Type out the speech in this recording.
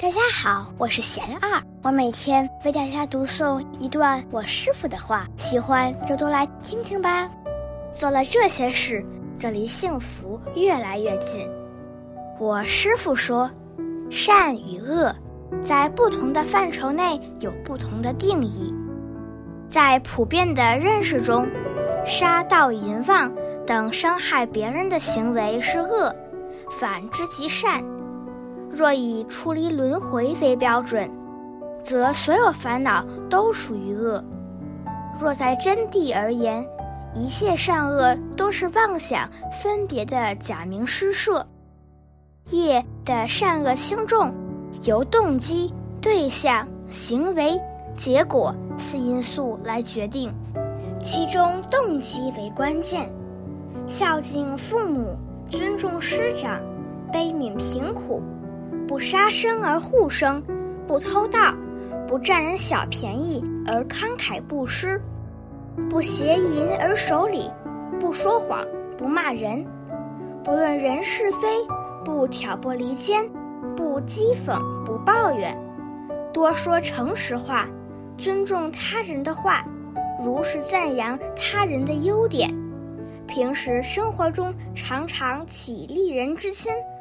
大家好，我是贤二，我每天为大家读诵一段我师傅的话，喜欢就多来听听吧。做了这些事，就离幸福越来越近。我师傅说，善与恶，在不同的范畴内有不同的定义。在普遍的认识中，杀盗淫妄等伤害别人的行为是恶，反之即善。若以出离轮回为标准，则所有烦恼都属于恶。若在真谛而言，一切善恶都是妄想分别的假名施设。业的善恶轻重，由动机、对象、行为、结果四因素来决定，其中动机为关键。孝敬父母，尊重师长，悲悯贫苦。不杀生而护生，不偷盗，不占人小便宜而慷慨布施，不邪淫而守礼，不说谎，不骂人，不论人是非，不挑拨离间，不讥讽，不抱怨，多说诚实话，尊重他人的话，如实赞扬他人的优点，平时生活中常常起利人之心。